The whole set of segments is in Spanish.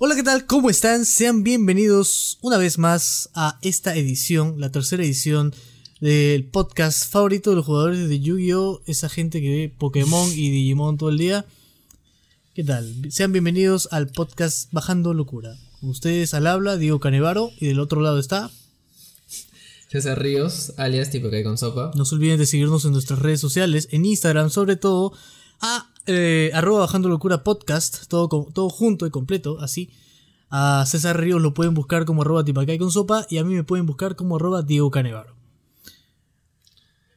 Hola, ¿qué tal? ¿Cómo están? Sean bienvenidos una vez más a esta edición, la tercera edición del podcast favorito de los jugadores de Yu-Gi-Oh! Esa gente que ve Pokémon y Digimon todo el día. ¿Qué tal? Sean bienvenidos al podcast Bajando Locura. Con ustedes al habla, Diego Canevaro, y del otro lado está. César Ríos, alias Tipo que con sopa. No se olviden de seguirnos en nuestras redes sociales, en Instagram sobre todo, a eh, arroba bajando locura podcast, todo, todo junto y completo, así. A César Ríos lo pueden buscar como arroba tipacay con sopa y a mí me pueden buscar como arroba Diego Canevaro.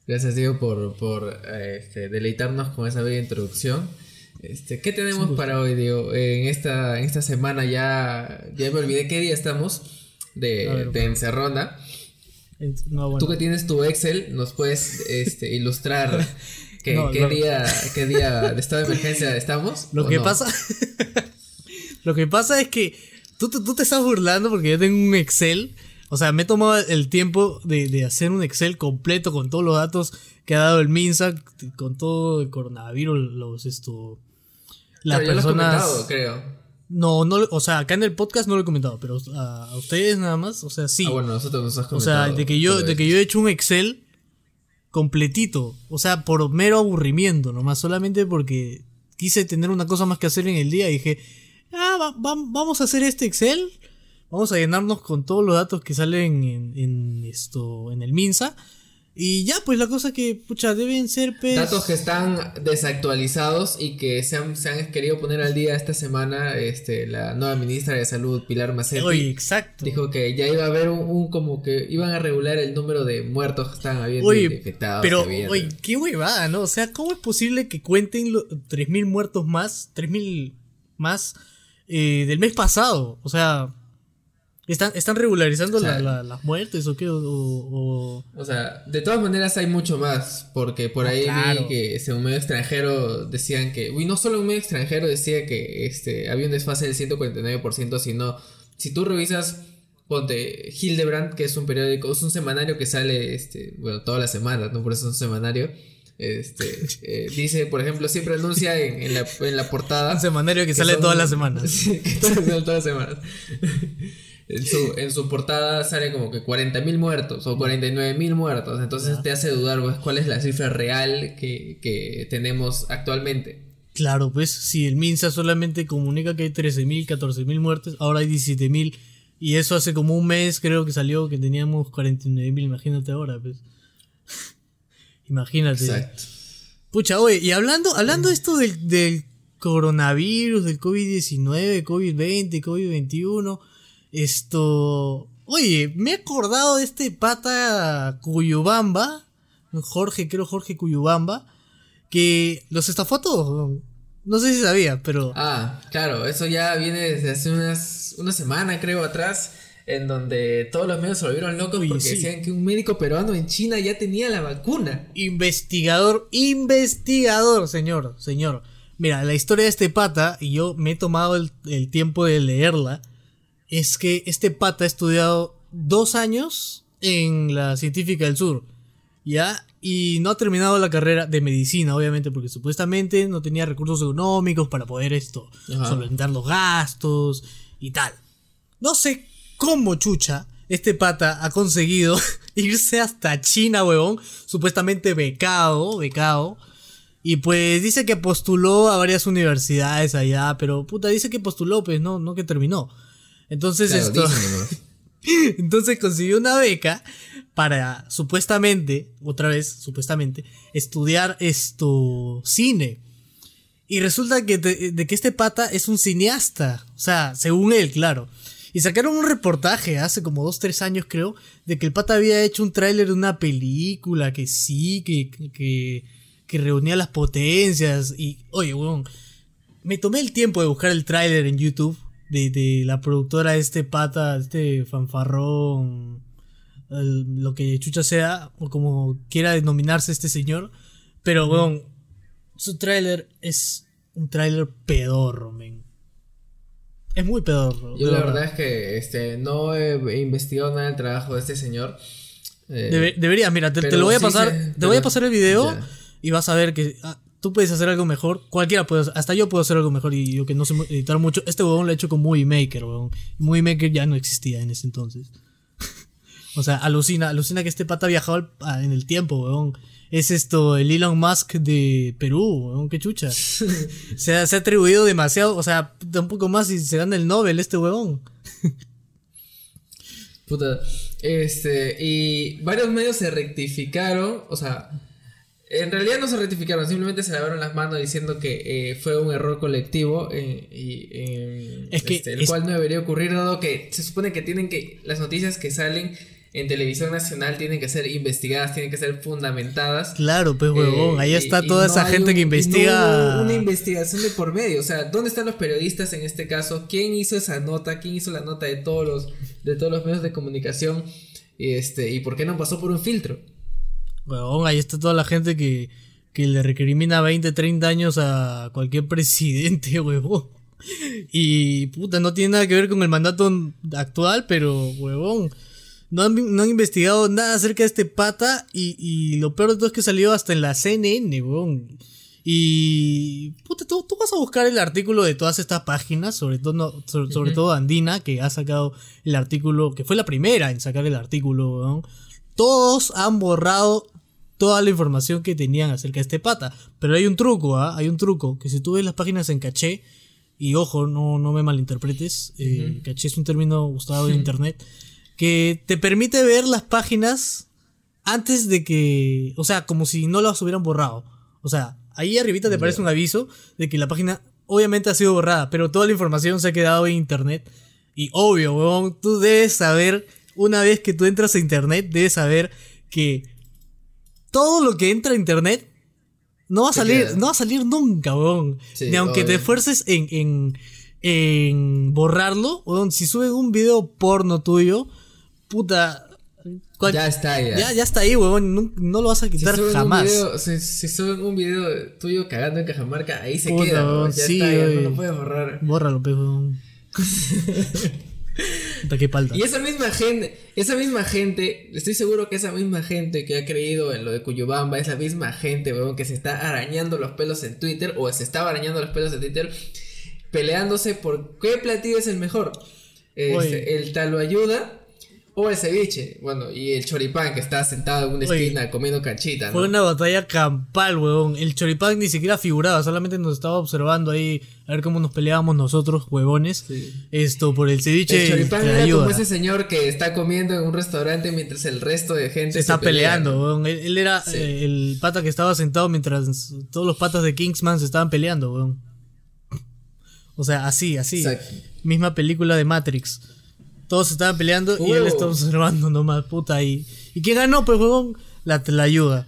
Gracias Diego por, por eh, este, deleitarnos con esa bella introducción. Este, ¿Qué tenemos para hoy, Diego? En esta, en esta semana ya, ya me olvidé qué día estamos de, ver, de encerrona. En- No, bueno. Tú que tienes tu Excel, nos puedes este, ilustrar No, qué, no. día, qué día de estado de emergencia estamos. Lo ¿o que no? pasa. lo que pasa es que tú, te- tú te estás burlando porque yo tengo un Excel. O sea, me he tomado el tiempo de, de hacer un Excel completo con todos los datos que ha dado el MINSA, con todo el coronavirus, los esto. Las Pero ya lo has personas. comentado, creo. No, no, o sea, acá en el podcast no lo he comentado, pero a, a ustedes nada más, o sea, sí. Ah, bueno, nosotros nos has o comentado. sea, de que yo, de que yo he hecho un Excel completito, o sea, por mero aburrimiento, nomás, solamente porque quise tener una cosa más que hacer en el día dije, ah, va- va- vamos a hacer este Excel, vamos a llenarnos con todos los datos que salen en, en esto, en el Minsa. Y ya, pues la cosa que, pucha, deben ser pues, Datos que están desactualizados y que se han, se han querido poner al día esta semana. Este, la nueva ministra de Salud, Pilar Macetti, Oye, exacto. dijo que ya iba a haber un, un como que iban a regular el número de muertos que estaban habiendo Oye, infectados. pero, oye, qué huevada, ¿no? O sea, ¿cómo es posible que cuenten los 3.000 muertos más, 3.000 más eh, del mes pasado? O sea, ¿están, están regularizando O sea, la- la- las muertes o qué? O, o- O sea, de todas maneras hay mucho más, porque por Ah, ahí claro. vi que este, un medio extranjero decían que, uy, no solo un medio extranjero decía que este, había un desfase del 149%, sino si tú revisas, ponte Hildebrand, que es un periódico, es un semanario que sale, este, bueno, todas las semanas, ¿no? Por eso es un semanario. Este, eh, dice, por ejemplo, siempre anuncia en, en la, en la portada. un semanario que, sale son- todas las semanas. Que sale todas las semanas. En su, en su portada sale como que 40.000 muertos o 49.000 muertos. Entonces te hace dudar pues, cuál es la cifra real que, que tenemos actualmente. Claro, pues si el MINSA solamente comunica que hay 13.000, 14.000 muertes, ahora hay 17.000. Y eso hace como un mes creo que salió que teníamos 49.000, imagínate ahora, pues. imagínate. Exacto. Pucha, oye, y hablando, hablando esto del, del coronavirus, del COVID-19, COVID-20, COVID-21, esto... Oye, me he acordado de este pata Cuyubamba, Jorge, creo Jorge Cuyubamba, que los estafó a todos. No sé si sabía, pero... Ah, claro, eso ya viene desde hace unas, una semana, creo, atrás, en donde todos los medios se volvieron locos porque sí. decían que un médico peruano en China ya tenía la vacuna. Investigador, investigador, señor, señor. Mira, la historia de este pata, y yo me he tomado el, el tiempo de leerla, es que este pata ha estudiado dos años en la Científica del Sur, ¿ya? Y no ha terminado la carrera de medicina, obviamente, porque supuestamente no tenía recursos económicos para poder esto, Ajá. solventar los gastos y tal. No sé cómo chucha este pata ha conseguido irse hasta China, huevón. Supuestamente becado, becado. Y pues dice que postuló a varias universidades allá, pero puta, dice que postuló, pues no, no que terminó. Entonces Claro, esto. Entonces consiguió una beca para supuestamente, otra vez, supuestamente, estudiar esto cine. Y resulta que, de, de que este pata es un cineasta. O sea, según él, claro. Y sacaron un reportaje hace como dos, tres años, creo, de que el pata había hecho un tráiler de una película, que sí, que, que, que reunía las potencias. Y, oye, weón, me tomé el tiempo de buscar el tráiler en YouTube de, de la productora de este pata, este fanfarrón, el- lo que chucha sea, o como quiera denominarse este señor. Pero, weón, su tráiler es un tráiler pedorro, men. Es muy pedorro. Yo la verdad. verdad es que este, no he investigado nada del trabajo de este señor. Eh, Debe- deberías, mira, te, te lo voy a sí pasar, te voy a pasar el video ya. y vas a ver que ah, tú puedes hacer algo mejor, cualquiera puede, hacer- hasta yo puedo hacer algo mejor y yo que no sé editar mucho, este huevón lo ha hecho con Movie Maker, huevón. Movie Maker ya no existía en ese entonces. o sea, alucina, alucina que este pata ha viajado en el tiempo, huevón. Es esto, el Elon Musk de Perú, huevón, qué chucha. se, ha, se ha atribuido demasiado, o sea, un poco más y se gana el Nobel este huevón. Puta. Este, y varios medios se rectificaron, o sea, en realidad no se rectificaron, simplemente se lavaron las manos diciendo que eh, fue un error colectivo eh, y, eh, Es que este, el es- cual no debería ocurrir dado que se supone que tienen que las noticias que salen en televisión nacional tienen que ser investigadas, tienen que ser fundamentadas. Claro, pues huevón, ahí está toda no esa gente un- que no investiga. una investigación de por medio, o sea, ¿dónde están los periodistas en este caso? ¿Quién hizo esa nota? ¿Quién hizo la nota de todos los de todos los medios de comunicación? Este, ¿y por qué no pasó por un filtro? Huevón, ahí está toda la gente que, que le recrimina 20, 30 años a cualquier presidente, huevón. Y puta, no tiene nada que ver con el mandato actual, pero huevón. No han, no han investigado nada acerca de este pata y, y lo peor de todo es que salió hasta en la CNN, huevón. Y puta, tú, tú vas a buscar el artículo de todas estas páginas, sobre todo, no- sobre, sobre todo Andina, que ha sacado el artículo, que fue la primera en sacar el artículo, weón. Todos han borrado toda la información que tenían acerca de este pata. Pero hay un truco, ¿ah? Hay un truco, que si tú ves las páginas en caché, y ojo, no, no me malinterpretes, eh, caché es un término usado en internet, que te permite ver las páginas antes de que, o sea, como si no las hubieran borrado. O sea, ahí arribita te aparece un aviso de que la página obviamente ha sido borrada, pero toda la información se ha quedado en internet. Y obvio, weón, tú debes saber, una vez que tú entras a internet, debes saber que todo lo que entra a internet no va a salir, queda. no va a salir nunca, weón. Sí, Ni aunque te esfuerces en, en, en borrarlo, weón, si suben un video porno tuyo, puta. cual- Ya está, ya. ya, ya está ahí, weón. No, no lo vas a quitar jamás. Video, si, si suben un video tuyo cagando en Cajamarca, ahí se Puta, queda, weón, ya sí, está, ya no lo puedes borrar. Bórralo, pues, weón. Y esa misma gente, esa misma gente, estoy seguro que esa misma gente que ha creído en lo de Cuyubamba, esa misma gente, weón, que se está arañando los pelos en Twitter, o se estaba arañando los pelos en Twitter, peleándose por qué platillo es el mejor. Este, el talo ayuda o el ceviche. Bueno, y el choripán que está sentado en una Oye. esquina comiendo canchita, ¿no? Fue una batalla campal, weón. El choripán ni siquiera figuraba, solamente nos estaba observando ahí a ver cómo nos peleábamos nosotros, huevones. Sí. Esto por el ceviche. El choripán era ayuda. como ese señor que está comiendo en un restaurante mientras el resto de gente Se está pelea, peleando, weón. Él, él era Sí. eh, el pata que estaba sentado mientras todos los patas de Kingsman se estaban peleando, weón. O sea, así, así. Exacto. Misma película de Matrix. Todos se estaban peleando y él estaba observando nomás, puta. Y, ¿Y quién ganó? Pues, weón, la, la ayuda.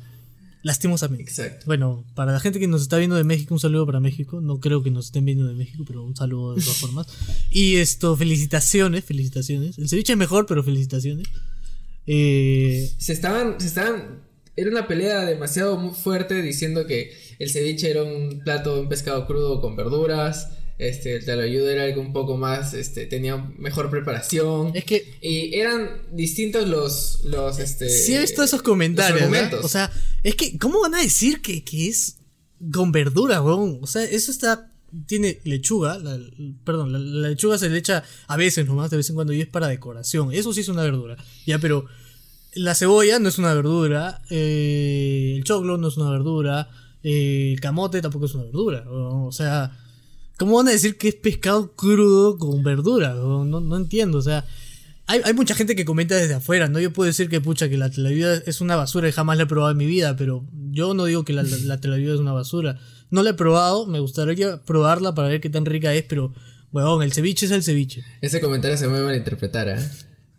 Lastimosamente. Exacto. Bueno, para la gente que nos está viendo de México, un saludo para México. No creo que nos estén viendo de México, pero un saludo de todas formas. Y esto, felicitaciones, felicitaciones. El ceviche es mejor, pero felicitaciones. Eh, Se estaban, se estaban, era una pelea demasiado fuerte diciendo que el ceviche era un plato, un pescado crudo con verduras, este, el talayudo era algo un poco más, este, tenía mejor preparación. es que Y eran distintos los, los, este... sí he visto esos comentarios. O sea, es que, ¿cómo van a decir que, que es con verdura, weón? O sea, eso está. Tiene lechuga, la- perdón, la, la lechuga se le echa a veces nomás, de vez en cuando, y es para decoración. Eso sí es una verdura. Ya, pero la cebolla no es una verdura, eh, el choclo no es una verdura, eh, el camote tampoco es una verdura. weón. O sea, ¿cómo van a decir que es pescado crudo con verdura? weón? No, no entiendo, o sea. Hay, hay mucha gente que comenta desde afuera, ¿no? Yo puedo decir que, pucha, que la televida es una basura y jamás la he probado en mi vida, pero yo no digo que la, la, la televida es una basura. No la he probado, me gustaría probarla para ver qué tan rica es, pero, huevón, el ceviche es el ceviche. Ese comentario se me va a malinterpretar, ¿eh?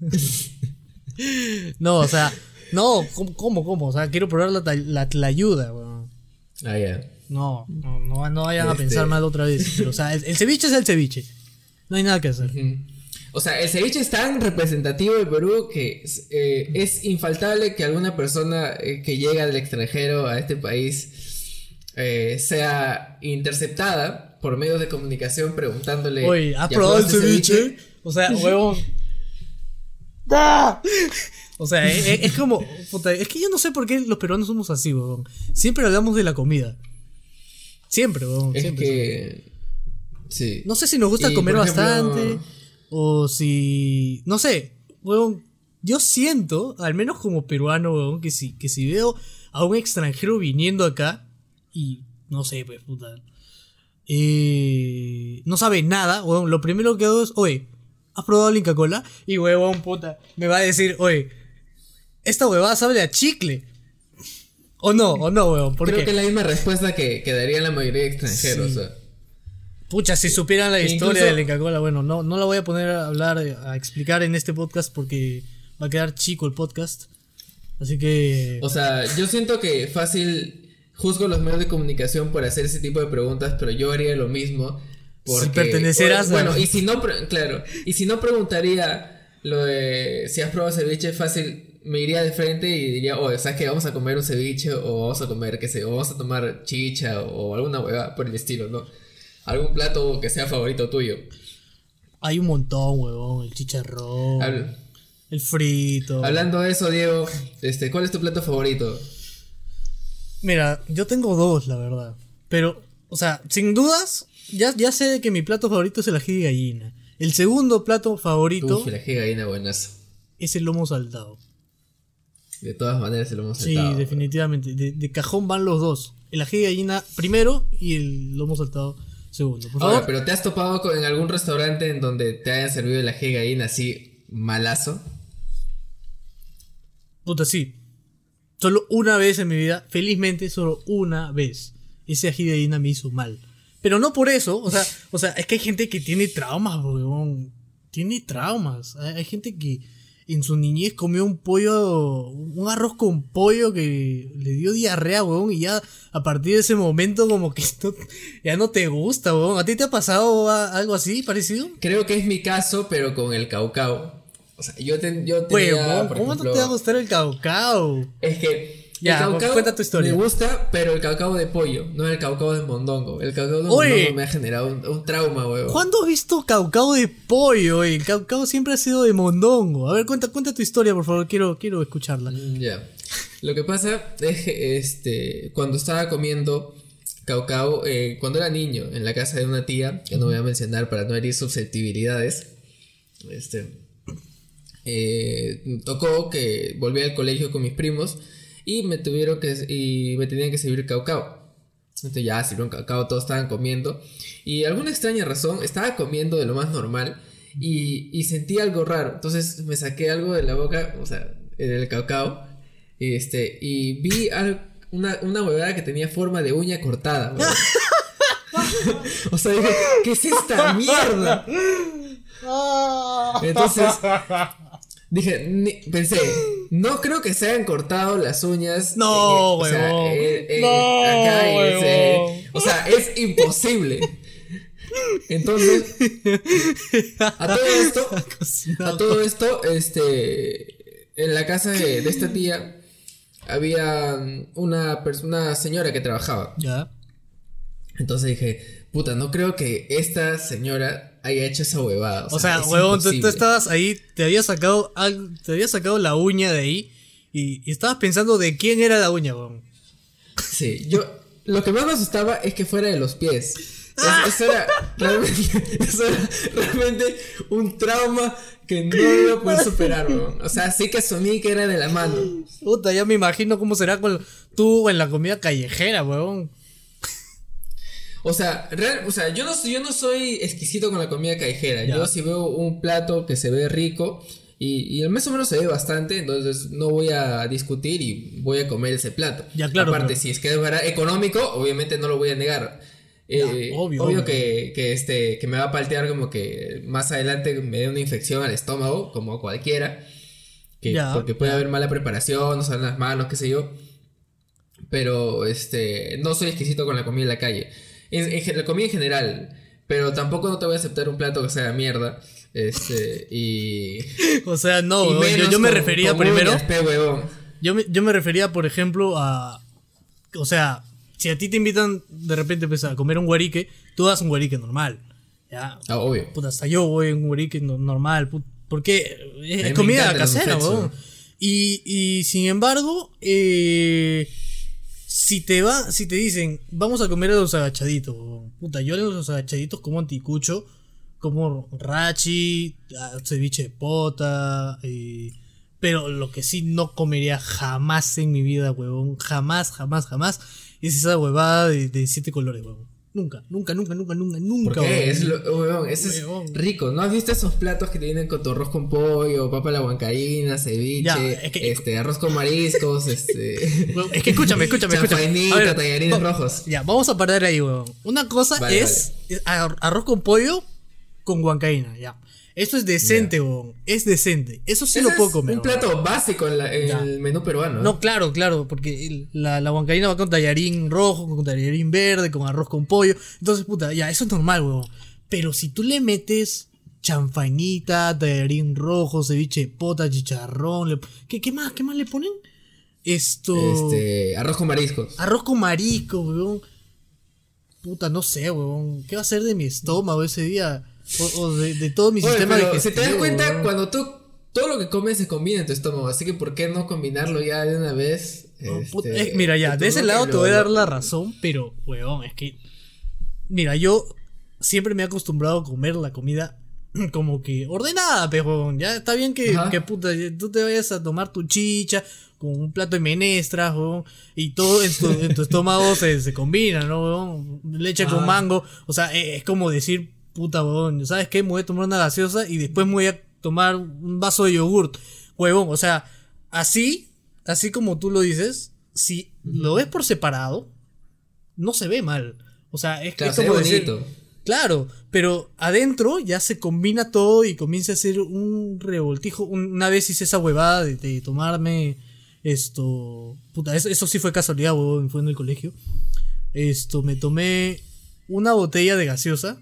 No, o sea, no, ¿cómo, cómo? cómo? O sea, quiero probar la, la tlayuda, huevón. Ah, ya. No, no, no, no vayan a Este- pensar mal otra vez. Pero, o sea, el, el ceviche es el ceviche. No hay nada que hacer. O sea, el ceviche es tan representativo de Perú que eh, es infaltable que alguna persona eh, que llega del extranjero a este país eh, sea interceptada por medios de comunicación preguntándole. Oye, ¿has ¿ya probado el ceviche? O sea, huevón. O sea, es, es- es como. es que yo no sé por qué los peruanos somos así, huevón. Siempre hablamos de la comida. Siempre, weón. Es siempre. que. Sí. No sé si nos gusta Y, comer ejemplo- bastante. O si. No sé, weón. Yo siento, al menos como peruano, weón, que si, que si veo a un extranjero viniendo acá y no sé, pues puta. eh, no sabe nada, weón. Lo primero que hago es, oye, ¿has probado la Inca Cola? Y weón, puta, me va a decir, oye, esta huevada sabe a chicle. O no, o no, weón. Creo que es la misma respuesta que, que darían la mayoría de extranjeros. Sí. o sea. Pucha, si supieran la Incluso- historia de la Inca Cola, bueno, no, no la voy a poner a hablar, a explicar en este podcast porque va a quedar chico el podcast. Así que. O sea, yo siento que fácil juzgo los medios de comunicación por hacer ese tipo de preguntas, pero yo haría lo mismo. Porque, Si pertenecerás o- Bueno, a- y si no, claro, y si no preguntaría lo de si has probado ceviche, fácil, me iría de frente y diría, oye, ¿sabes qué? Vamos a comer un ceviche o vamos a comer, qué sé, o vamos a tomar chicha o, alguna hueva por el estilo, ¿no? Algún plato que sea favorito tuyo. Hay un montón, huevón. El chicharrón, Habl- el frito. hablando de eso, Diego, este, ¿cuál es tu plato favorito? Mira, yo tengo dos, la verdad. Pero, o sea, sin dudas, ya, ya sé que mi plato favorito es el ají de gallina. El segundo plato favorito Uf, la gallina buenazo. es el lomo saltado. De todas maneras, se lo hemos Sí, saltado. definitivamente. De, de cajón van los dos. El ají de gallina primero y el lomo saltado segundo. Por favor. Pero ¿te has topado con, en algún restaurante en donde te hayan servido el ají de gallina así malazo? Puta, sí. Solo una vez en mi vida, felizmente, solo una vez. Ese ají de gallina me hizo mal. Pero no por eso, o sea, o sea, es que hay gente que tiene traumas, weón. Tiene traumas. Hay, hay gente que en su niñez comió un pollo, un arroz con pollo que le dio diarrea, weón, y ya a partir de ese momento como que esto ya no te gusta, weón. ¿A ti te ha pasado algo así, parecido? Creo que es mi caso, pero con el caucao. O sea, yo, ten- yo Weón, tenía, por ¿cómo ejemplo, no te va a gustar el caucao? Es que Ya, el caucao cuenta tu historia. me gusta, pero el caucao de pollo, no el caucao de mondongo. El caucao de Oye. mondongo me ha generado un, un trauma, weón. ¿Cuándo has visto caucao de pollo? El caucao siempre ha sido de mondongo. A ver, cuenta, cuenta tu historia, por favor. Quiero, quiero escucharla. Mm, Ya. Lo que pasa es que este, cuando estaba comiendo caucao, eh, cuando era niño, en la casa de una tía, que no voy a mencionar para no herir susceptibilidades, este, eh, tocó que volví al colegio con mis primos y me tuvieron que, y me tenían que servir caucao. Entonces ya sirvieron caucao, todos estaban comiendo. Y alguna extraña razón, estaba comiendo de lo más normal y, y sentí algo raro. Entonces me saqué algo de la boca, o sea, del caucao. Y, este, y vi una, una huevada que tenía forma de uña cortada. o sea, dije, ¿qué es esta mierda? Entonces dije, ni- pensé, no creo que se hayan cortado las uñas. No, eh, o sea, huevón. eh, eh, No, acá y ese- huevón. o sea, es imposible. Entonces, a todo esto, a todo esto, este, en la casa de, de esta tía había una persona, señora que trabajaba. Ya. Entonces dije, puta, no creo que esta señora haya hecho esa huevada. O sea, huevón, tú, estabas ahí, te había sacado algo, te había sacado la uña de ahí y, y estabas pensando de quién era la uña, huevón. Sí, yo. Lo que más me asustaba es que fuera de los pies. Es- eso, era realmente, eso era realmente un trauma que no iba a poder superar, weón. O sea, sí que asumí que era de la mano. Puta, ya me imagino cómo será con tú en la comida callejera, huevón. O sea, real- o sea yo, no, soy- yo no soy exquisito con la comida callejera. Ya. Yo si veo un plato que se ve rico y, y más o menos se ve bastante, entonces no voy a discutir y voy a comer ese plato. Ya, claro, Aparte, pero- si es que es bara- económico, obviamente no lo voy a negar. Eh, Ya, obvio, obvio, obvio. Que, que, este, que me va a paltear como que más adelante me dé una infección al estómago, como cualquiera. Que, porque puede haber mala preparación, no salen las manos, qué sé yo. Pero este no soy exquisito con la comida en la calle. En, en gen- la comida en general. Pero tampoco no te voy a aceptar un plato que sea mierda. Este. Y. O sea, no, yo, yo me con- refería con primero. uñas. Yo me, yo me refería, por ejemplo, a. O sea, si a ti te invitan de repente pues, a comer un guarique, tú das un guarique normal. Ya. Ah, obvio. Puta, hasta yo voy a un guarique no- normal. porque es comida casera, weón. Y, y sin embargo, eh, Si te va, si te dicen, vamos a comer a los agachaditos, puta, yo en los agachaditos como anticucho, como rachi, ceviche de pota, eh, pero lo que sí no comería jamás en mi vida, huevón, jamás, jamás, jamás, es esa huevada de, de siete colores, huevón. Nunca, nunca, nunca, nunca, nunca, nunca. Es lo, huevón, ese es rico. ¿No has visto esos platos que te vienen con tu arroz con pollo, papa a la huancaína, ceviche, Ya, es que- este, arroz con mariscos, este. Es que escúchame, escúchame, escúchame. A ver, tallarines va- rojos. Ya, vamos a parar ahí, huevón. Una cosa Vale, es, es ar- arroz con pollo con huancaína, ya. Eso es decente, huevón. Es decente. Eso sí Ese lo puedo es comer. Un huevón. plato básico en, la- en Ya. el menú peruano. ¿eh? No, claro, claro, porque el- la, la huancaína va con tallarín rojo, con tallarín verde, con arroz con pollo. Entonces, puta, ya, eso es normal, huevón. Pero si tú le metes chanfainita, tallarín rojo, ceviche de pota, chicharrón, le- ¿qué, ¿qué más? ¿Qué más le ponen? Esto... Este, arroz con mariscos. Arroz con marisco, weón. Puta, no sé, weón. ¿Qué va a ser de mi estómago ese día? O, o de, de todo mi Oye, sistema digestivo. si te das cuenta, cuando tú. Todo lo que comes se combina en tu estómago. Así que, ¿por qué no combinarlo ya de una vez? No, Este, eh, mira, ya, de ese lado te voy a dar la razón, pero, weón, es que. Mira, yo siempre me he acostumbrado a comer la comida como que ordenada, pero ya está bien que, que puta, tú te vayas a tomar tu chicha con un plato de menestras, weón, y todo en tu, en tu estómago se, se combina, ¿no, weón? Leche con mango, o sea, eh, es como decir, puta, weón, ¿sabes qué? Me voy a tomar una gaseosa y después me voy a tomar un vaso de yogurt, huevón, o sea, así, así como tú lo dices, si lo ves por separado, no se ve mal. O sea, es, Claro, es como decir. Claro, pero adentro ya se combina todo y comienza a ser un revoltijo. Un- Una vez hice esa huevada de, de tomarme esto. Puta, eso, eso sí fue casualidad, huevón, fue en el colegio. Esto, me tomé una botella de gaseosa.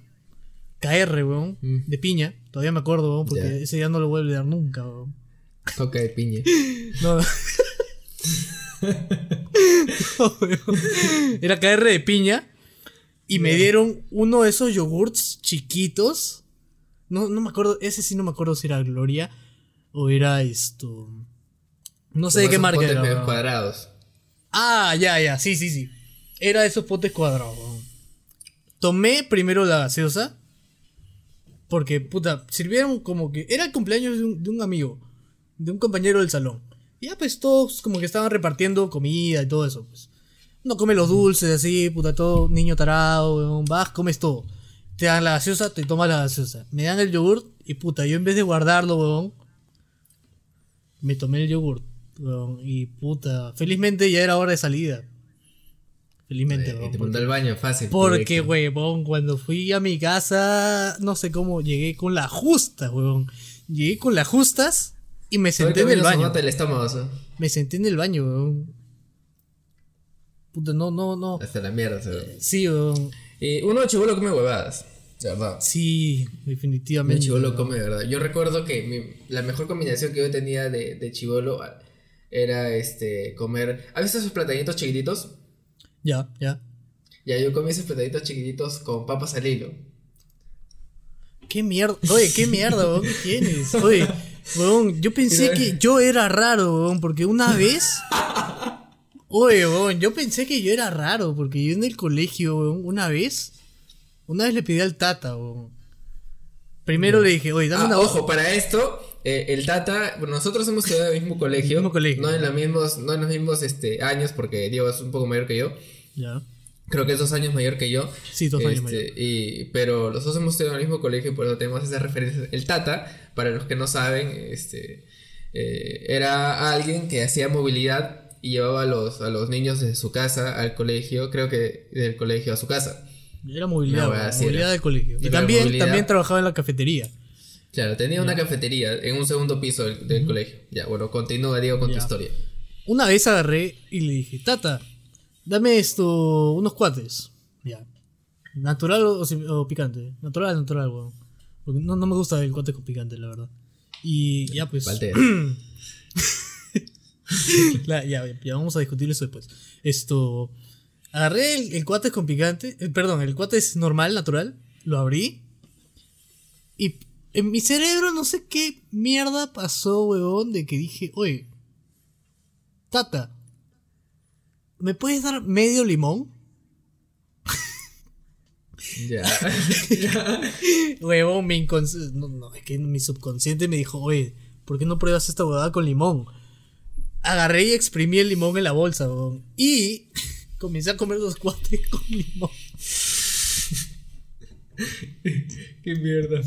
KR, weón, Mm. de piña. Todavía me acuerdo, weón, porque ese día no lo voy a olvidar nunca, weón. Coca de piña. No. No, weón. Era KR de piña. Y me dieron uno de esos yogurts chiquitos. No, no me acuerdo, ese sí no me acuerdo si era Gloria o era esto. No sé de qué marca potes era. cuadrados. Ah, ya, ya, sí, sí, sí. Era de esos potes cuadrados. weón. Tomé primero la gaseosa. Porque, puta, sirvieron como que. Era el cumpleaños de un, amigo. De un compañero del salón. Y ya, pues todos como que estaban repartiendo comida y todo eso, pues. Uno come los dulces así, puta, todo niño tarado, weón. Vas, comes todo. Te dan la gaseosa, te tomas la gaseosa. Me dan el yogurt y, puta, yo en vez de guardarlo, weón. Me tomé el yogurt, weón. Y, puta, felizmente ya era hora de salida. Felizmente, Eh, te mandó al baño fácil. porque, huevón, cuando fui a mi casa, no sé cómo, llegué con las justas, huevón. Llegué con las justas y me senté en el baño. nota el estómago, ¿sí? Me senté en el baño, huevón. Puta, no, no, no. Hasta la mierda, ¿sí? Sí, huevón. Y uno chivolo come huevadas. De verdad. Sí, definitivamente. chivolo huevón. come de verdad. Yo recuerdo que mi- la mejor combinación que yo tenía de, de chivolo era este comer. ¿Has visto esos platanitos chiquititos? Ya, ya. Ya, yo comí esos platanitos chiquititos con papas al hilo. ¿Qué mierda? Oye, ¿qué mierda, huevón? ¿Qué tienes? Oye, huevón, yo pensé que yo era raro, huevón, porque una vez. Oye, huevón, yo pensé que yo era raro, porque yo en el colegio, huevón, una vez. Una vez le pedí al tata, huevón. Primero le dije, oye, dame Ah, una ojo, para esto, eh, el Tata, nosotros hemos estudiado en el mismo colegio. Mismo colegio. No en los mismos, no en los mismos este, años, porque Diego es un poco mayor que yo. Ya. Creo que es dos años mayor que yo. Sí, dos años Este, mayor. Y, pero los dos hemos estudiado en el mismo colegio y por eso tenemos esas referencias. El Tata, para los que no saben, este, eh, era alguien que hacía movilidad y llevaba a los, a los niños de su casa al colegio, creo que del colegio a su casa. Era movilidad, No, movilidad era. del colegio. Y también, movilidad. también trabajaba en la cafetería. Claro, tenía una cafetería en un segundo piso del, del colegio. Ya, bueno, continúa, Diego, con Ya. tu historia. Una vez agarré y le dije, Tata, dame esto, unos cuates. Ya. ¿Natural o, picante? Natural, natural, weón. Porque no, no me gusta el cuate con picante, la verdad. Y ya pues. La- ya, ya vamos a discutir eso después. Esto. Agarré el, el cuate con picante. eh, perdón, el cuate es normal, natural. Lo abrí. Y en mi cerebro no sé qué mierda pasó, weón, de que dije, oye, Tata. ¿me puedes dar medio limón? Ya. ya. Huevón, mi inconsciente. No, no, es que mi subconsciente me dijo, oye, ¿por qué no pruebas esta huevada con limón? Agarré y exprimí el limón en la bolsa, huevón. Y comencé a comer los cuates con limón. Qué mierda.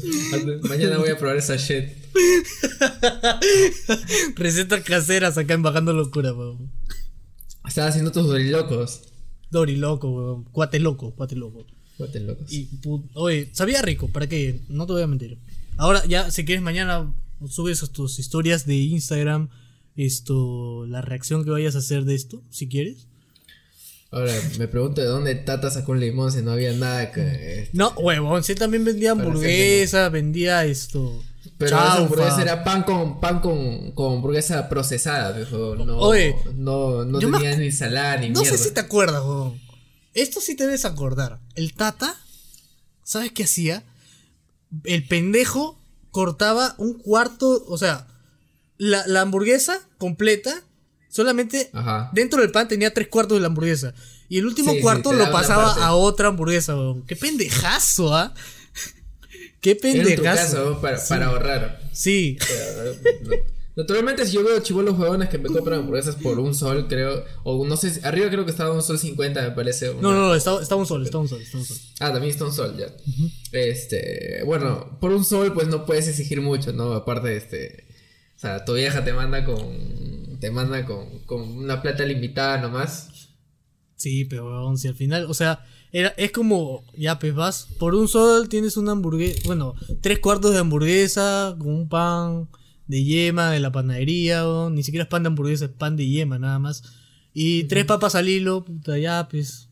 Mañana voy a probar esa shit. Recetas caseras acá en Bajando Locura, huevón. Estaba haciendo tus dorilocos. Dori loco, huevón. Cuate loco, cuate loco. Cuate locos. Y, pu- oye, sabía rico, ¿para qué? No te voy a mentir. Ahora, ya, si quieres, mañana subes a tus historias de Instagram, esto, la reacción que vayas a hacer de esto, si quieres. Ahora, me pregunto de dónde Tata sacó un limón si no había nada que. No, huevón, sí también vendía hamburguesa, vendía esto. Pero esa hamburguesa era pan con pan con, con hamburguesa procesada, viejo. No, Oye, no, no tenía ni ensalada ni No mierda. sé si te acuerdas, huevón. Esto sí te debes acordar. El Tata, ¿sabes qué hacía? El pendejo cortaba un cuarto, o sea, la, la hamburguesa completa, solamente Ajá. dentro del pan tenía tres cuartos de la hamburguesa. Y el último Sí, cuarto lo pasaba a otra hamburguesa, weón. Qué pendejazo, ¿ah? Qué pendejazo. para, Sí. para ahorrar. Sí. Pero, Naturalmente, si yo veo chivolos huevones que me compran hamburguesas por un sol, creo. O no sé, arriba creo que estaba un sol 50, me parece. No, una- no, no, estaba, estaba un sol, estaba un sol, estaba un sol. Ah, también está un sol, ya. Este, bueno, por un sol, pues no puedes exigir mucho, ¿no? Aparte, este. O sea, tu vieja te manda con. Te manda con, con una plata limitada nomás. Sí, pero si al final, o sea, era, es como, ya pues vas, por un sol tienes una hamburguesa, bueno, tres cuartos de hamburguesa con un pan de yema de la panadería, weón, ni siquiera es pan de hamburguesa, es pan de yema nada más. Y tres papas al hilo, puta, ya pues.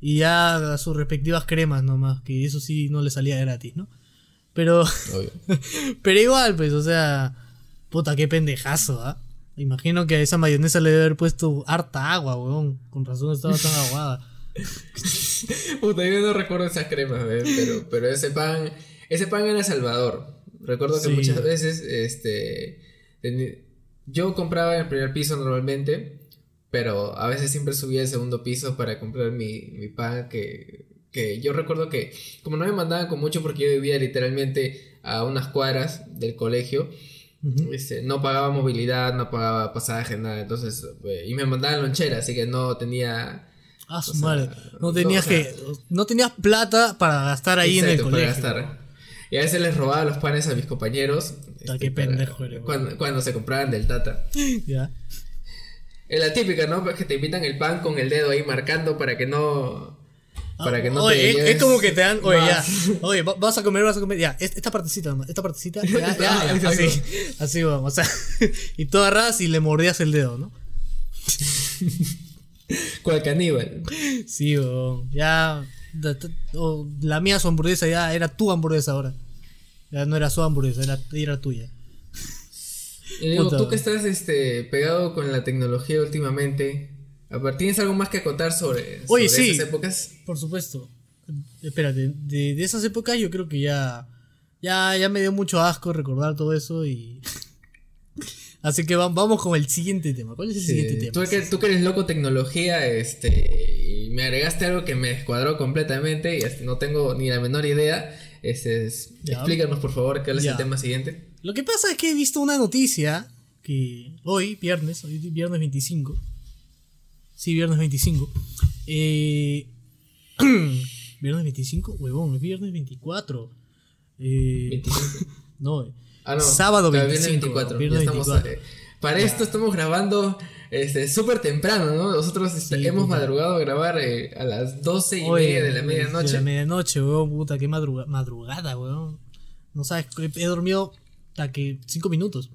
Y ya sus respectivas cremas nomás, que eso sí no le salía gratis, ¿no? Pero, pero igual, pues, o sea, puta, qué pendejazo, ¿ah? Imagino que a esa mayonesa le debe haber puesto harta agua, weón. Con razón estaba tan aguada. Puta, yo no recuerdo esas cremas, ¿ves? pero, pero ese pan. Ese pan era Salvador. Recuerdo que Sí. muchas veces, este. Yo compraba en el primer piso normalmente. Pero a veces siempre subía al segundo piso para comprar mi, mi pan que, que yo recuerdo que como no me mandaban con mucho porque yo vivía literalmente a unas cuadras del colegio, Este, no pagaba movilidad, no pagaba pasaje, nada, entonces, eh, y me mandaban lonchera, así que no tenía... Ah, su sea, madre. No no, tenías o sea, que. No tenías plata para gastar ahí en el para colegio. gastar. Y a veces les robaba los panes a mis compañeros. Ah, qué para- pendejo eres, cuando, cuando se compraban del Tata. Ya. Es la típica, ¿no? Pues que te invitan el pan con el dedo ahí marcando para que no... Para que no oye, te es, como que te dan, oye, ya. Oye, va- vas a comer, vas a comer, ya. es- Esta partecita esta partecita, ya, ya, así, así vamos, o sea. Y tú agarras y le mordías el dedo, ¿no? Cual caníbal. Sí, weón. Ya. o la mía su hamburguesa ya era tu hamburguesa ahora. Ya no era su hamburguesa, era, era tuya. Y digo, Puta. tú que estás este, pegado con la tecnología últimamente, ¿tienes algo más que acotar sobre, Oye, sobre sí. esas épocas? Por supuesto. Espérate, de, de esas épocas yo creo que ya. Ya, ya me dio mucho asco recordar todo eso y. Así que va- vamos con el siguiente tema. ¿Cuál es el Sí, siguiente tema? tú, que, tú que eres loco tecnología, este, y me agregaste algo que me descuadró completamente y no tengo ni la menor idea. Este, es- Ya. explícanos por favor cuál es Ya. el tema siguiente. Lo que pasa es que he visto una noticia que hoy, viernes, hoy viernes 25. Sí, viernes 25. Eh, viernes 25, huevón, es viernes 24. Eh, 25. no, Ah, no. Sábado claro, 25, viernes 24. viernes ya estamos, 24. eh, para esto estamos grabando este súper temprano, ¿no? Nosotros este, Sí, hemos puta. madrugado a grabar eh, a las 12 y Oye, media de la medianoche. De la medianoche, weón, puta, qué madruga- madrugada, weón. No sabes, he dormido hasta que 5 minutos.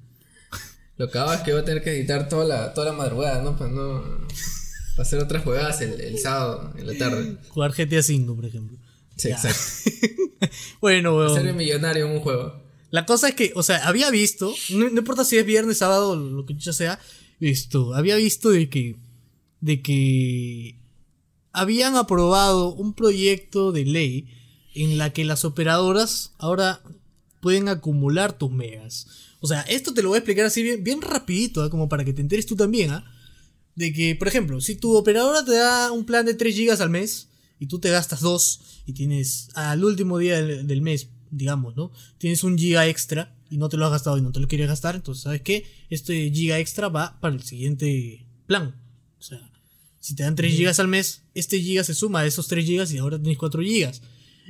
Lo que hago es que voy a tener que editar toda la, toda la madrugada, ¿no? Para no. Para hacer otras jugadas el, el sábado, en la tarde. Jugar GTA V, por ejemplo. Sí, Ya. exacto. Bueno, weón. Ser millonario en un juego. La cosa es que, o sea, había visto, no, no importa si es viernes, sábado, lo que ya sea, esto, había visto de que, de que habían aprobado un proyecto de ley en la que las operadoras ahora pueden acumular tus megas. O sea, esto te lo voy a explicar así bien, bien rapidito, ¿ah? como para que te enteres tú también, ¿ah? De que, por ejemplo, si tu operadora te da un plan de 3 gigas al mes y tú te gastas 2 y tienes al último día del, del mes, digamos, ¿no? Tienes un giga extra y no te lo has gastado y no te lo quieres gastar, entonces, ¿sabes qué? Este giga extra va para el siguiente plan. O sea, si te dan 3 gigas al mes, este giga se suma a esos 3 gigas y ahora tienes 4 gigas.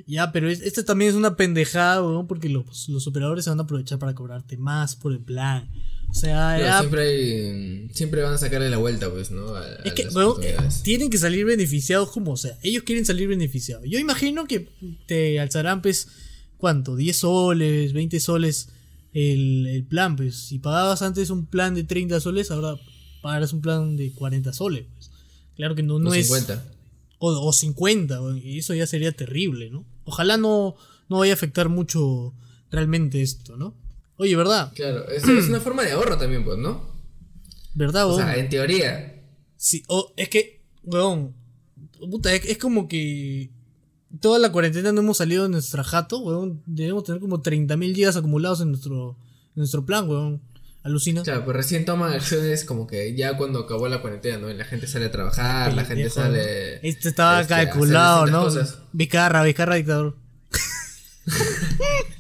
Ya, pero es- este también es una pendejada, weón, porque los, los operadores se van a aprovechar para cobrarte más por el plan. O sea, ya- siempre, hay- siempre van a sacarle la vuelta, pues, ¿no? A- a es que, las weón, oportunidades. tienen que salir beneficiados como sea. Ellos quieren salir beneficiados. Yo imagino que te alzarán, pues, ¿cuánto? 10 soles, 20 soles el, el plan, pues. Si pagabas antes un plan de 30 soles, ahora pagarás un plan de 40 soles, pues. Claro que no, no es... 50. O, o 50, weón, y eso ya sería terrible, ¿no? Ojalá no, no vaya a afectar mucho realmente esto, ¿no? Oye, ¿verdad? Claro, es, es una forma de ahorro también, pues, ¿no? ¿Verdad, O weón? sea, en teoría. Sí, o es que, weón, puta, es, es como que toda la cuarentena no hemos salido de nuestra jato, weón. Debemos tener como 30.000 gigas acumulados en nuestro, en nuestro plan, weón. Alucina. Claro, pues recién toman acciones como que ya cuando acabó la cuarentena, ¿no? Y la gente sale a trabajar, la gente sale. ¿no? Este estaba este, calculado, ¿no? cosas. Vizcarra, Vizcarra dictador.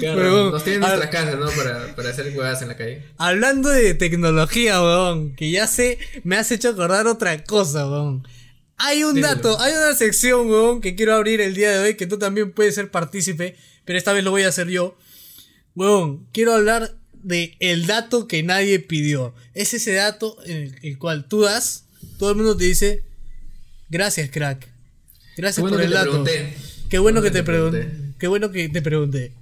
Claro, nos tienen nuestras casas, ¿no? Para, para hacer huevadas en la calle. Hablando de tecnología, weón, que ya sé, me has hecho acordar otra cosa, weón. Hay un Dímelo. dato, hay una sección, weón, que quiero abrir el día de hoy, que tú también puedes ser partícipe, pero esta vez lo voy a hacer yo. Weón, quiero hablar de el dato que nadie pidió. Es ese dato en el, el cual tú das, todo el mundo te dice, gracias, crack. Gracias por el dato. pregunté. Qué bueno que te pregunté. Qué bueno que te pregunté.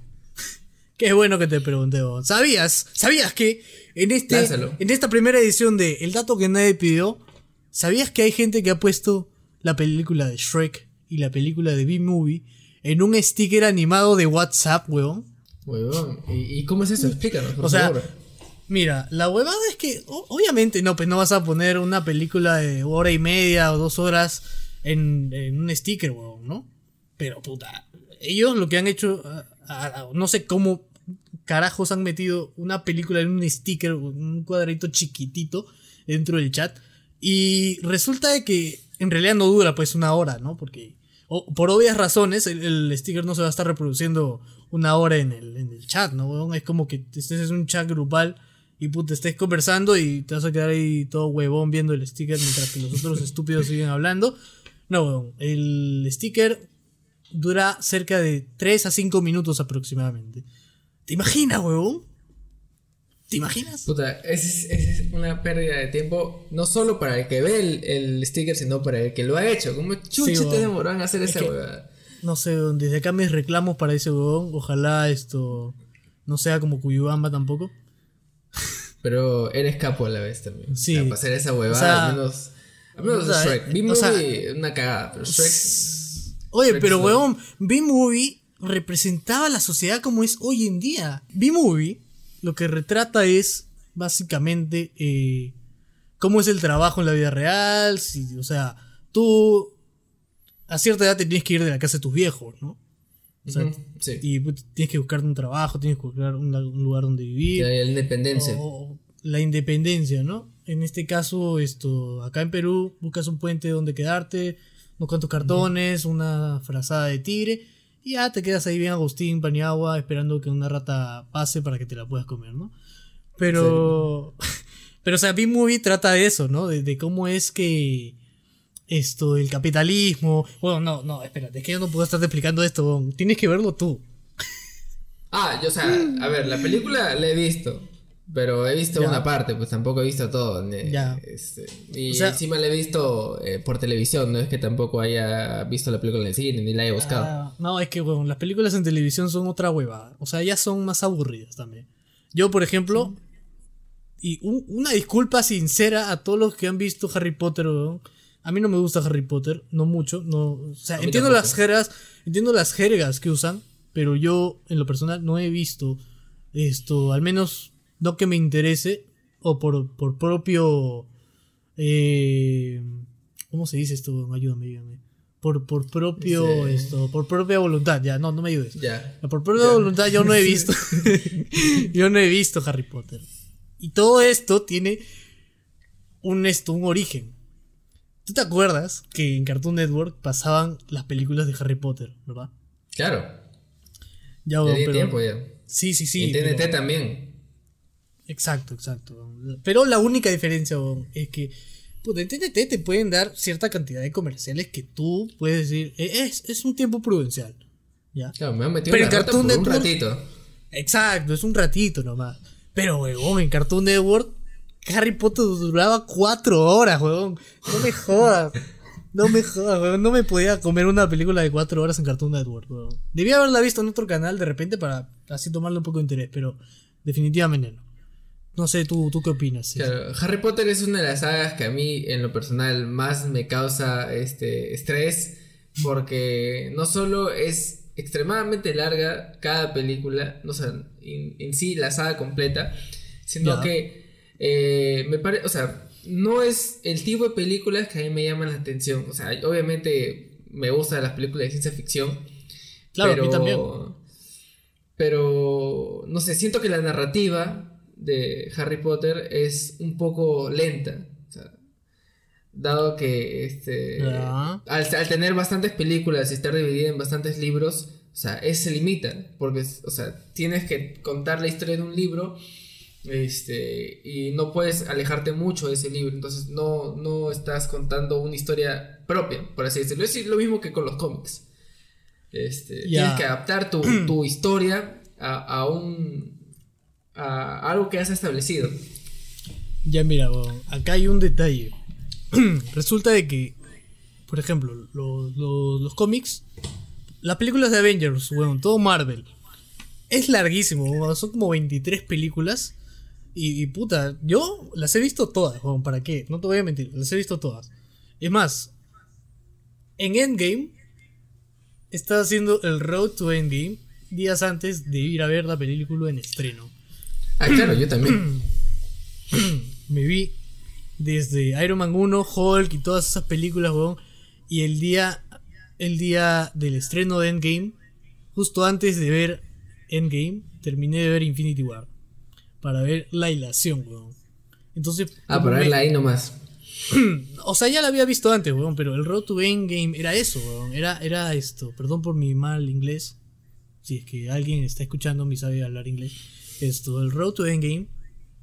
Qué bueno que te pregunté, weón. ¿Sabías? ¿Sabías que en este Lánzalo. en esta primera edición de El dato que nadie pidió, ¿sabías que hay gente que ha puesto la película de Shrek y la película de B-Movie en un sticker animado de WhatsApp, weón? Huevón. ¿Y, y cómo es eso? Explícanos, por O sea, favor. Mira, la huevada es que o- obviamente no, pues no vas a poner una película de hora y media o dos horas en, en un sticker, weón, ¿no? Pero puta, ellos lo que han hecho, ah, ah, no sé cómo carajos han metido una película en un sticker, un cuadradito chiquitito dentro del chat. Y resulta de que en realidad no dura pues una hora, ¿no? Porque por obvias razones el, sticker no se va a estar reproduciendo una hora en el, en el chat, ¿no? Es como que estés en un chat grupal y puta, estés conversando y te vas a quedar ahí todo huevón viendo el sticker mientras que los otros estúpidos siguen hablando. No, weón, el sticker dura cerca de 3 a 5 minutos aproximadamente. ¿Te imaginas, huevón? ¿Te imaginas? Puta, esa es, una pérdida de tiempo, no solo para el que ve el, el sticker, sino para el que lo ha hecho. ¿Cómo chucha Sí, te demoran a hacer Es esa huevada? No sé, desde acá mis reclamos para ese huevón. Ojalá esto no sea como Cuyubamba tampoco. Pero eres capo a la vez también. Sí. O sea, para hacer esa huevada, O sea, al menos. Al menos o sea, Shrek. eh, Vi o sea, una cagada, pero Shrek. Oye, pero huevón, B-Movie representaba la sociedad como es hoy en día. B-Movie lo que retrata es básicamente eh, cómo es el trabajo en la vida real. Si, o sea, tú a cierta edad te tienes que ir de la casa de tus viejos, ¿no? O sea, sí. y pues, tienes que buscarte un trabajo, tienes que buscar un, un lugar donde vivir. La independencia. O la independencia, ¿no? En este caso, esto, acá en Perú, buscas un puente donde quedarte, unos cuantos cartones, una frazada de tigre, y ya te quedas ahí bien Agustín, Paniagua, esperando que una rata pase para que te la puedas comer, ¿no? Pero, pero o sea, B-Movie trata de eso, ¿no? De, de cómo es que esto, el capitalismo, bueno, no, no, espérate, es que yo no puedo estarte explicando esto, tienes que verlo tú. Ah, yo, o sea, a ver, la película la he visto. Pero he visto Ya. una parte, pues tampoco he visto todo. Ya. este, y O sea- encima la he visto eh, por televisión, no es que tampoco haya visto la película en el cine ni la haya buscado. Ah, no, es que, weón, las películas en televisión son otra huevada. O sea, ya son más aburridas también. Yo, por ejemplo, y un- una disculpa sincera a todos los que han visto Harry Potter, weón. A mí no me gusta Harry Potter, no mucho. No, o sea, A entiendo las jergas, entiendo las jergas que usan, pero yo, en lo personal, no he visto esto, al menos no que me interese, o por, por propio. Eh, ¿Cómo se dice esto? Ayúdame, ayúdame. Por, por propio Sí. esto, por propia voluntad, ya, no, no me ayudes. Ya. Por propia voluntad yo no he visto. yo no he visto Harry Potter. Y todo esto tiene un, esto, un origen. ¿Tú te acuerdas que en Cartoon Network pasaban las películas de Harry Potter, verdad? Claro. Ya, tiene pero- tiempo ya. Sí, sí, sí. y TNT pero- también. Exacto, exacto. Pero la única diferencia weón, es que puta, en TNT te pueden dar cierta cantidad de comerciales que tú puedes decir, "Eh, es, es un tiempo prudencial. ¿Ya? Claro, me han metido Pero en Cartoon por un Network- ratito. Exacto, es un ratito nomás. Pero, weón, en Cartoon Network, Harry Potter duraba cuatro horas, weón. No me jodas. No me jodas, weón. No me podía comer una película de cuatro horas en Cartoon Network, weón. Debía haberla visto en otro canal de repente para así tomarle un poco de interés, pero definitivamente no. No sé, ¿tú, tú qué opinas? Claro, Harry Potter es una de las sagas que a mí, en lo personal, más me causa este estrés. Porque no solo es extremadamente larga cada película, no, o sea, en, en sí la saga completa, sino que eh, me parece, o sea, no es el tipo de películas que a mí me llaman la atención. O sea, obviamente me gustan las películas de ciencia ficción. Claro, a pero, mí también. Pero, no sé, siento que la narrativa de Harry Potter es un poco lenta. O sea, dado que este, al, al tener bastantes películas y estar dividida en bastantes libros, o sea, es, se limita. Porque, o sea, tienes que contar la historia de un libro este, y no puedes alejarte mucho de ese libro. Entonces, no, no estás contando una historia propia, por así decirlo. Es lo mismo que con los cómics. Este. Tienes que adaptar tu, tu historia a, a un algo que has establecido. Ya mira, acá hay un detalle. Resulta de que, por ejemplo, los, cómics, las películas de Avengers, weón, todo Marvel, es larguísimo, son como 23 películas. Y, puta, yo las he visto todas, ¿para qué? No te voy a mentir, las he visto todas. Es más, en Endgame, estaba haciendo el Road to Endgame días antes de ir a ver la película en estreno. Ah, claro, yo también. me vi desde Iron Man 1, Hulk y todas esas películas, weón. Y el día, el día del estreno de Endgame, justo antes de ver Endgame, terminé de ver Infinity War. Para ver la hilación, weón. Entonces, Ah, para verla ahí nomás. o sea, ya la había visto antes, weón, pero el Road to Endgame era eso, weón. Era, era esto. Perdón por mi mal inglés. Si es que alguien está escuchando y sabe hablar inglés. Esto, el Road to Endgame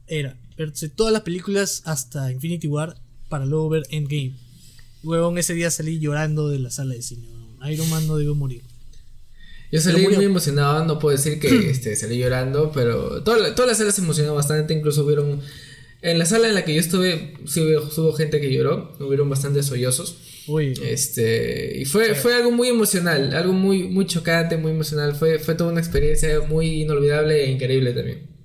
era verse todas las películas hasta Infinity War para luego ver Endgame. Weón, ese día salí llorando de la sala de cine. Iron Man no debió morir. Yo salí muy emocionado, no puedo decir que este, salí llorando, pero toda la, toda la sala se emocionó bastante, incluso hubieron... En la sala en la que yo estuve, sí hubo, hubo gente que lloró, hubieron bastantes sollozos. Uy, Este, y fue, fue algo muy emocional, algo muy, muy chocante, muy emocional. Fue, fue toda una experiencia muy inolvidable e increíble también.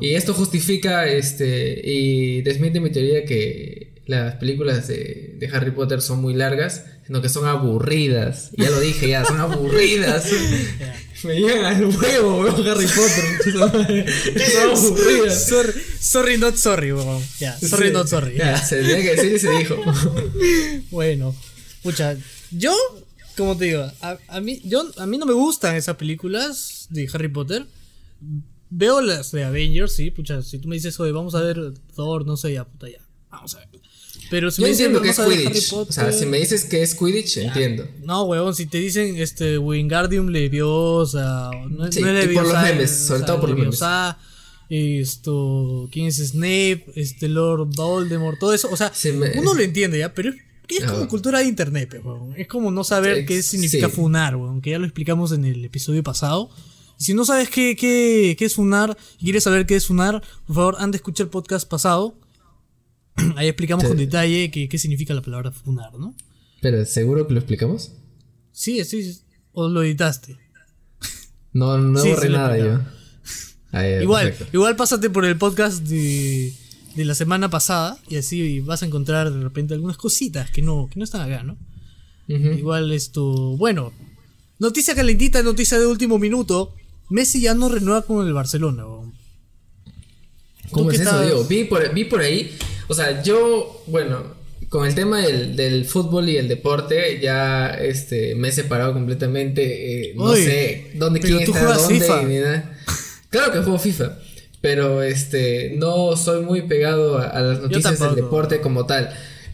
Y esto justifica este, y desmiente mi teoría que las películas de, de Harry Potter son muy largas, sino que son aburridas. Ya lo dije, ya, son aburridas. Me llegan al huevo, weón, Harry Potter. Sorry, sorry, not sorry, weón. Ya, sorry, Sí, not sorry. Ya, ya. se tenía que decir y se dijo. Bueno, pucha, yo, como te digo, a, a mí, yo, a mí no me gustan esas películas de Harry Potter. Veo las de Avengers, sí, pucha, si tú me dices, oye, vamos a ver Thor, no sé, ya, puta, ya, vamos a ver. Pero si Yo me dicen, entiendo que es Quidditch. O sea, si me dices que es Quidditch, entiendo. No, weón, si te dicen, este, Wingardium Leviosa, no, Sí, no es y por los Leviosa, memes, es, sobre o sea, todo por los memes. Leviosa, esto, quién es Snape, este, Lord Voldemort, todo eso, o sea, me- uno lo entiende ya, pero es, es como Ah. cultura de internet, pues, weón. Es como no saber Ex- qué significa sí. funar, weón, que ya lo explicamos en el episodio pasado. Si no sabes qué, qué, qué es funar y quieres saber qué es funar, por favor, anda a escuchar el podcast pasado. Ahí explicamos Sí. con detalle qué, qué significa la palabra funar, ¿no? Pero, ¿seguro que lo explicamos? Sí, sí. O lo editaste. No, no Sí, borré nada yo. Igual, perfecto. igual pásate por el podcast de, de la semana pasada y así vas a encontrar de repente algunas cositas que no, que no están acá, ¿no? Igual esto, bueno, noticia calentita, noticia de último minuto. Messi ya no renueva con el Barcelona. ¿Cómo ¿Tú es eso, Diego? Vi por, vi por ahí. O sea, yo, bueno, con el tema del, del fútbol y el deporte, ya este, me he separado completamente. eh, no Uy, sé dónde quién está, dónde FIFA. ni nada. Claro que juego FIFA. pero este no soy muy pegado a, a las noticias del deporte como tal.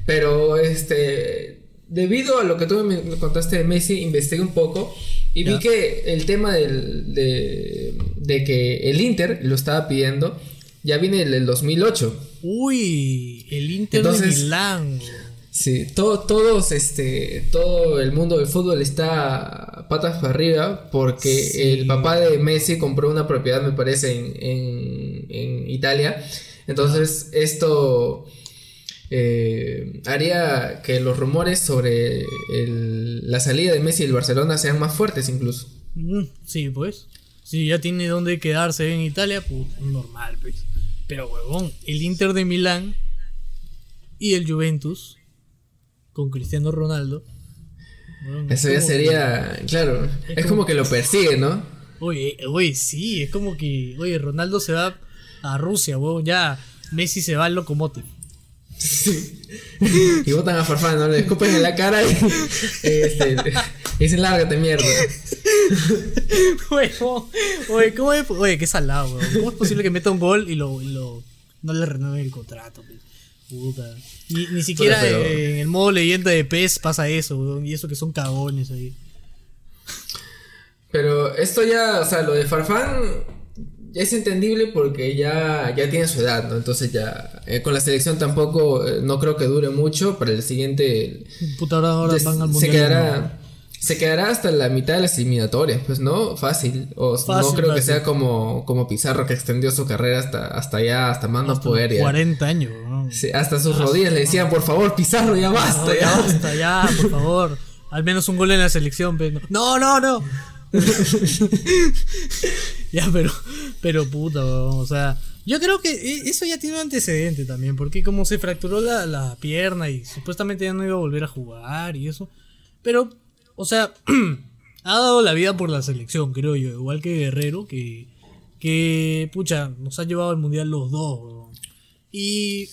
Pero este debido a lo que tú me contaste de Messi, investigué un poco y vi que el tema del, de, de que el Inter lo estaba pidiendo ya viene del 2008. Uy, el Inter Entonces- de Milán. Sí, todo, todos, este, todo el mundo del fútbol está patas para arriba porque Sí. el papá de Messi compró una propiedad, me parece, en, en, en Italia. Entonces, esto eh, haría que los rumores sobre el- la salida de Messi del Barcelona sean más fuertes incluso. Mm, Sí, pues. Si ya tiene dónde quedarse en Italia, pues normal, pues. Pero, huevón, el Inter de Milán y el Juventus con Cristiano Ronaldo. huevón, Eso ya sería, claro, Es es como- como que lo persigue, ¿no? oye, oye, sí, es como que, oye, Ronaldo se va a Rusia, huevón, ya Messi se va al Lokomotiv. Y botan a Farfán, ¿no? Le escupen en la cara y, este, y dicen, lárgate mierda. Huevón, oye, ¿cómo es? Oye, qué salado, huevón. ¿Cómo es posible que meta un gol y lo, y lo no le renueven el contrato? Puta. Ni, ni siquiera pero- eh, en el modo leyenda de PES pasa eso, huevón, y eso que son cagones ahí. Pero esto ya, o sea, lo de Farfán es entendible porque ya, ya tiene su edad, ¿no? Entonces ya eh, con la selección tampoco eh, no creo que dure mucho. Para el siguiente Puta, ahora, ahora van al se mundial. quedará se quedará hasta la mitad de las eliminatorias, pues no, fácil. O no Fácil, creo que sea como, como Pizarro que extendió su carrera hasta, hasta allá, hasta más no poder. ya. 40 años. Sí, hasta sus rodillas le decían, por favor, Pizarro, ya basta, No, ya ya basta. ya, por favor. Al menos un gol en la selección, pero no, no, no. ya, pero, pero puta, o sea, yo creo que e- eso ya tiene un antecedente también, porque como se fracturó la, la pierna y supuestamente ya no iba a volver a jugar y eso, pero, o sea, ha dado la vida por la selección, creo yo, igual que Guerrero, que, que, pucha, nos ha llevado al mundial los dos, huevón. y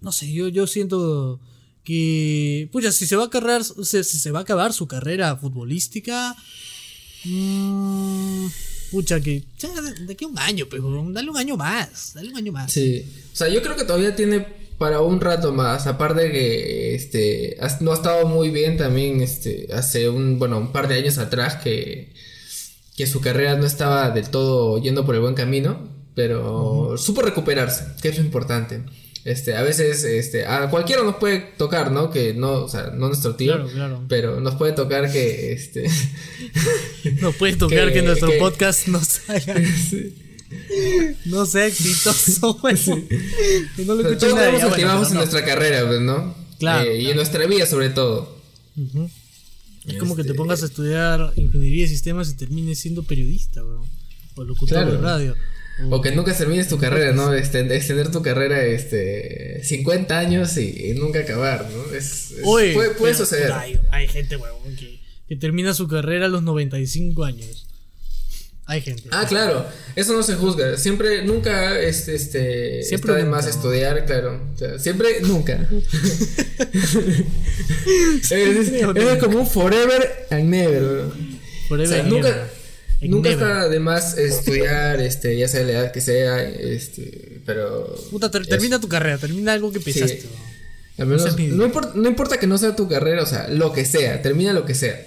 no sé, yo, yo siento que, pucha, si se va a se, si se va a acabar su carrera futbolística, mm, pucha, que ya de, de aquí un año, pues, huevón, dale un año más, dale un año más. Sí, o sea, yo creo que todavía tiene para un rato más, aparte que este no ha estado muy bien también este hace un bueno, un par de años atrás que que su carrera no estaba del todo yendo por el buen camino, pero supo recuperarse, que es lo importante. Este, a veces este a cualquiera nos puede tocar, ¿no? Que no, o sea, no nuestro tío, Claro, claro. pero nos puede tocar que este Nos puede tocar que, Que- nuestro que- podcast no sea, no sea exitoso, huevón. Que no lo Pero escuche todos en no. nuestra carrera, pues, ¿no? Claro, Eh, Y en nuestra vida sobre todo. Es como que te Este- pongas a estudiar ingeniería de sistemas y termines siendo periodista, weón. O locutor Claro. de radio. O que nunca termines tu carrera, ¿no? Extender, extender tu carrera este 50 años y, y nunca acabar, ¿no? Es, es- Oye, puede, suceder. Hay, hay gente, weón, que, que termina su carrera a los 95 años. Hay gente. Ah, claro, eso no se juzga. Siempre, nunca este, este, Siempre está de nunca, más estudiar, claro. O sea, siempre, nunca. es, es- es como un forever and never. bro. Forever O sea, and nunca, nunca never. está de más estudiar, este, ya sea la edad que sea, este, pero... Puta, ter- termina tu carrera, termina algo que. Sí. weón. Al menos, importa, no importa que no sea tu carrera, o sea, lo que sea, termina lo que sea.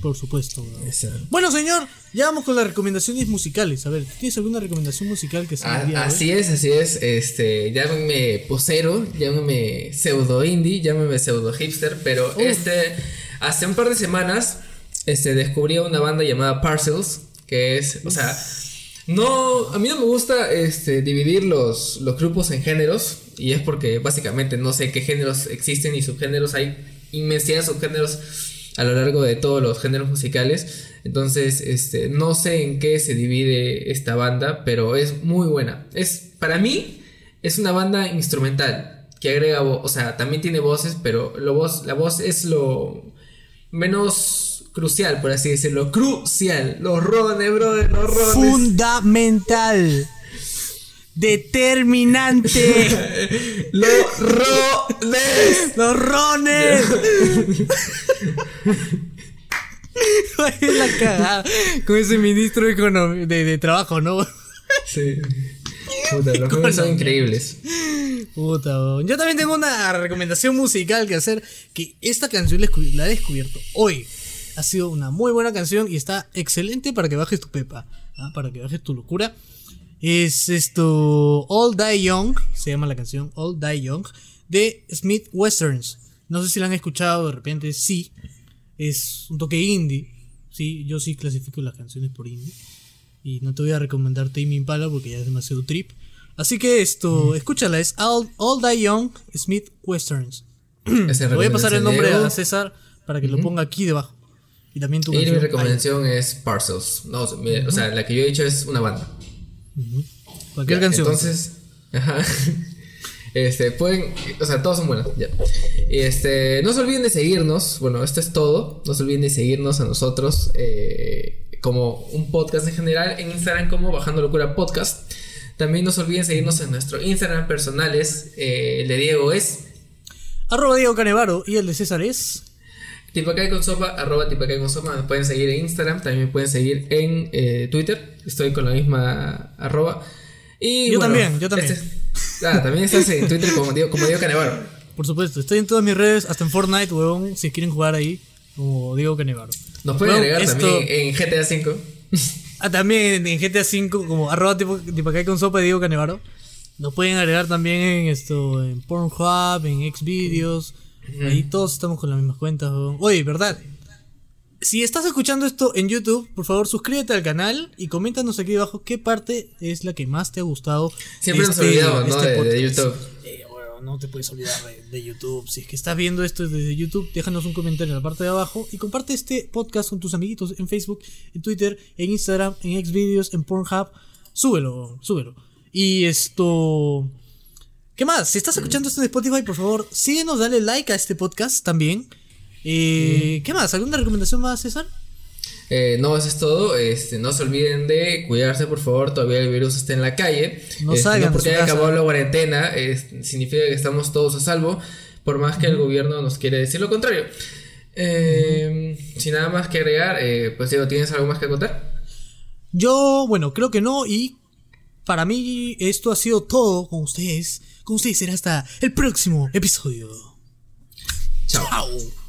Por supuesto, weón. Bueno, señor, ya vamos con las recomendaciones musicales. A ver, ¿tienes alguna recomendación musical que sea Ah, así es, así es. Este, llámenme posero, llámenme pseudo indie, llámenme pseudo hipster, pero este, hace un par de semanas, este, descubrí una banda llamada Parcels, que es, o sea, no, a mí no me gusta, este, dividir los, los grupos en géneros, y es porque básicamente no sé qué géneros existen y subgéneros, hay inmensidad de subgéneros a lo largo de todos los géneros musicales. Entonces, este, no sé en qué se divide esta banda, pero es muy buena. Es, para mí, es una banda instrumental que agrega o sea, también tiene voces, pero lo voz, la voz es lo menos crucial, por así decirlo. Crucial. Los rones, brother. Fundamental. Determinante. Los rones. Los rones. Es la cagada con ese ministro de, de, de trabajo, ¿no? Sí. Puta, los son increíbles. Puta. Yo también tengo una recomendación musical que hacer. Que esta canción la he descubierto hoy. Ha sido una muy buena canción y está excelente para que bajes tu pepa. ¿ah? Para que bajes tu locura. Es esto. All Die Young. Se llama la canción. All Die Young. De Smith Westerns. No sé si la han escuchado de repente. Sí. Es un toque indie. Sí, yo sí clasifico las canciones por indie. Y no te voy a recomendar Tame Impala porque ya es demasiado trip. Así que esto, escúchala, es All, All Die Young Smith Westerns. Voy a pasar el nombre a César para que lo ponga aquí debajo. Y también tu. Y mi recomendación es Parcels. No, o sea, mi- o sea, la que yo he dicho es una banda. Cualquier Ya, canción. Entonces, ajá. Este, pueden, o sea, todos son buenos, ya. Este, no se olviden de seguirnos, bueno, esto es todo, no se olviden de seguirnos a nosotros eh, como un podcast en general, en Instagram como Bajando Locura Podcast. También no se olviden seguirnos en nuestro Instagram personales, eh, el de Diego es Arroba Diego Canevaro y el de César es. Tipacay con sopa, arroba tipacay con sopa, nos pueden seguir en Instagram, también me pueden seguir en eh, Twitter, estoy con la misma arroba. Y Yo bueno, también, yo también. este- ah, también estás en Twitter como Diego, como Diego Canevaro. Por supuesto, estoy en todas mis redes, hasta en Fortnite, huevón, si quieren jugar ahí, como Diego Canevaro. Nos pueden agregar esto- también en GTA V. Ah, también en GTA V, como arroba tipo, con sopa de Diego Canevaro. Nos pueden agregar también en esto, en Pornhub, en Xvideos. Ahí todos estamos con las mismas cuentas. weón. Oye, ¿verdad? Si estás escuchando esto en YouTube, por favor suscríbete al canal y coméntanos aquí abajo qué parte es la que más te ha gustado. Siempre de nos olvidamos, ¿no? este de. YouTube. Eh, bueno, no te puedes olvidar de, de YouTube. Si es que estás viendo esto desde YouTube, déjanos un comentario en la parte de abajo y comparte este podcast con tus amiguitos en Facebook, en Twitter, en Instagram, en Xvideos, en Pornhub. Súbelo, súbelo. Y esto. ¿Qué más? Si estás escuchando esto en Spotify, por favor, síguenos, dale like a este podcast también. Eh, ¿Qué más? ¿Alguna recomendación más, César? Eh, no, eso es todo. Este, no se olviden de cuidarse, por favor. Todavía el virus está en la calle. No Este, salgan de porque haya acabado la cuarentena. significa que estamos todos a salvo. Por más que el gobierno nos quiere decir lo contrario. Eh, Sin nada más que agregar, eh, pues Diego, ¿tienes algo más que contar? Yo, bueno, creo que no. Y para mí, esto ha sido todo con ustedes. Con ustedes será hasta el próximo episodio. Chao. Chao.